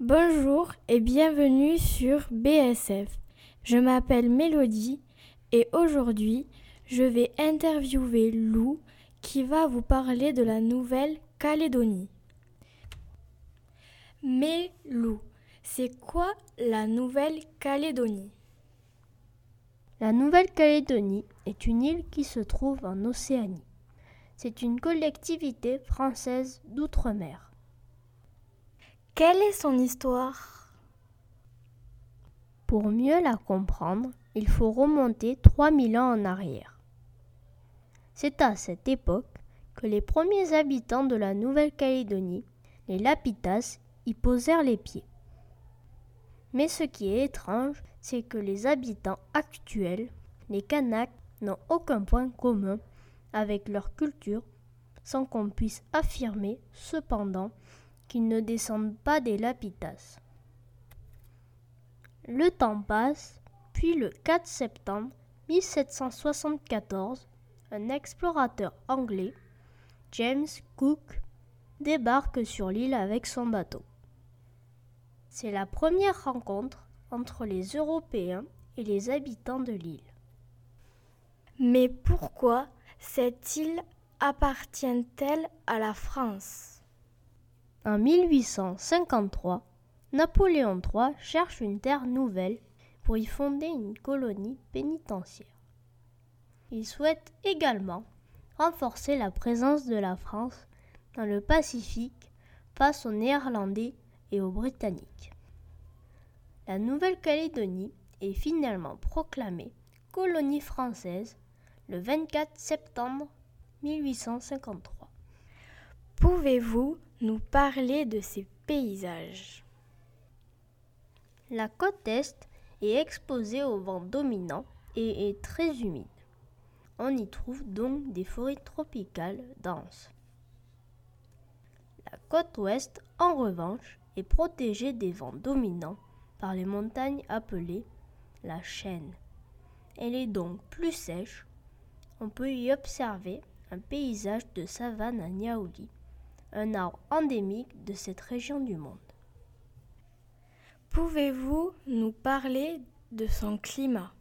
Bonjour et bienvenue sur BSF. Je m'appelle Mélodie et aujourd'hui je vais interviewer Lou qui va vous parler de la Nouvelle-Calédonie. Mais Lou, c'est quoi la Nouvelle-Calédonie? La Nouvelle-Calédonie est une île qui se trouve en Océanie. C'est une collectivité française d'outre-mer. Quelle est son histoire? Pour mieux la comprendre, il faut remonter 3000 ans en arrière. C'est à cette époque que les premiers habitants de la Nouvelle-Calédonie, les Lapitas, y posèrent les pieds. Mais ce qui est étrange, c'est que les habitants actuels, les Kanaks, n'ont aucun point commun avec leur culture, sans qu'on puisse affirmer cependant qu'ils ne descendent pas des Lapitas. Le temps passe, puis le 4 septembre 1774, un explorateur anglais, James Cook, débarque sur l'île avec son bateau. C'est la première rencontre entre les Européens et les habitants de l'île. Mais pourquoi cette île appartient-elle à la France? En 1853, Napoléon III cherche une terre nouvelle pour y fonder une colonie pénitentiaire. Il souhaite également renforcer la présence de la France dans le Pacifique face aux Néerlandais et aux Britanniques. La Nouvelle-Calédonie est finalement proclamée colonie française le 24 septembre 1853. Pouvez-vous nous parler de ces paysages La côte est est exposée au vent dominant et est très humide. On y trouve donc des forêts tropicales denses. La côte ouest, en revanche, est protégée des vents dominants par les montagnes appelées la chaîne. Elle est donc plus sèche. On peut y observer un paysage de savane à Niaouli, un arbre endémique de cette région du monde. Pouvez-vous nous parler de son climat?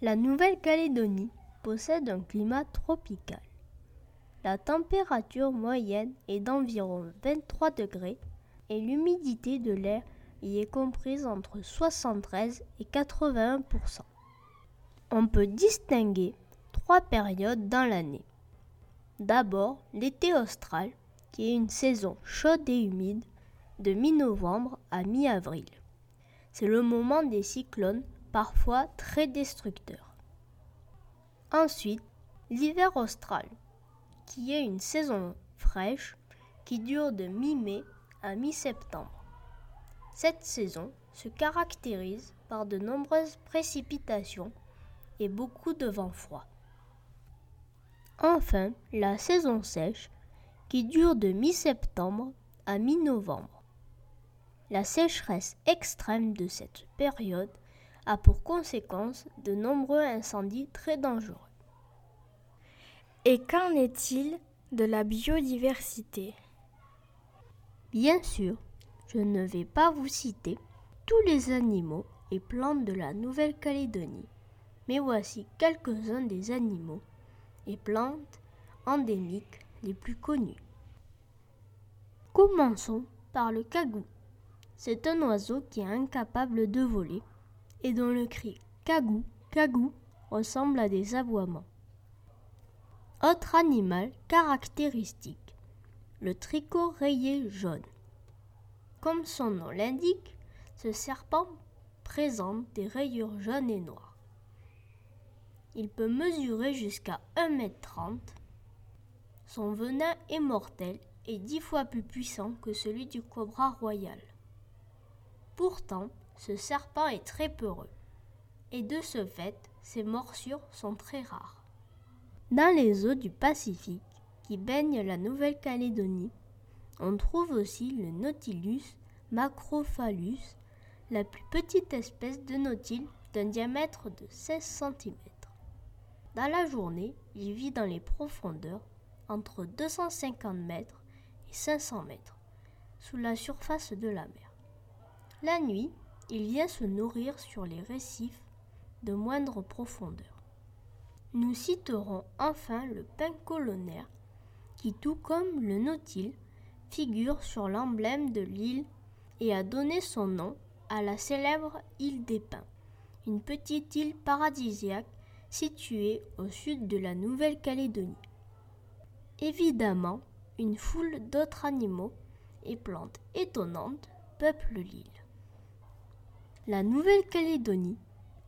La Nouvelle-Calédonie possède un climat tropical. La température moyenne est d'environ 23 degrés et l'humidité de l'air y est comprise entre 73 et 81% On peut distinguer trois périodes dans l'année. D'abord, l'été austral, qui est une saison chaude et humide de mi-novembre à mi-avril. C'est le moment des cyclones, parfois très destructeurs. Ensuite, l'hiver austral, qui est une saison fraîche qui dure de mi-mai à mi-septembre. Cette saison se caractérise par de nombreuses précipitations et beaucoup de vent froid. Enfin, la saison sèche qui dure de mi-septembre à mi-novembre. La sécheresse extrême de cette période a pour conséquence de nombreux incendies très dangereux. Et qu'en est-il de la biodiversité? Bien sûr, je ne vais pas vous citer tous les animaux et plantes de la Nouvelle-Calédonie, mais voici quelques-uns des animaux plantes endémiques les plus connus. Commençons par le cagou. C'est un oiseau qui est incapable de voler et dont le cri cagou, cagou ressemble à des aboiements. Autre animal caractéristique, le tricot rayé jaune. Comme son nom l'indique, ce serpent présente des rayures jaunes et noires. Il peut mesurer jusqu'à 1m30. Son venin est mortel et dix fois plus puissant que celui du cobra royal. Pourtant, ce serpent est très peureux et de ce fait, ses morsures sont très rares. Dans les eaux du Pacifique, qui baignent la Nouvelle-Calédonie, on trouve aussi le Nautilus macrophallus, la plus petite espèce de nautile d'un diamètre de 16 cm. Dans la journée, il vit dans les profondeurs entre 250 mètres et 500 mètres. sous la surface de la mer. La nuit, il vient se nourrir sur les récifs de moindre profondeur. Nous citerons enfin le pin colonnaire qui, tout comme le nautile, figure sur l'emblème de l'île et a donné son nom à la célèbre île des Pins, une petite île paradisiaque située au sud de la Nouvelle-Calédonie. Évidemment, une foule d'autres animaux et plantes étonnantes peuplent l'île. La Nouvelle-Calédonie,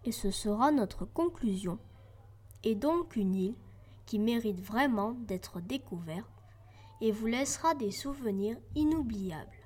et ce sera notre conclusion, est donc une île qui mérite vraiment d'être découverte et vous laissera des souvenirs inoubliables.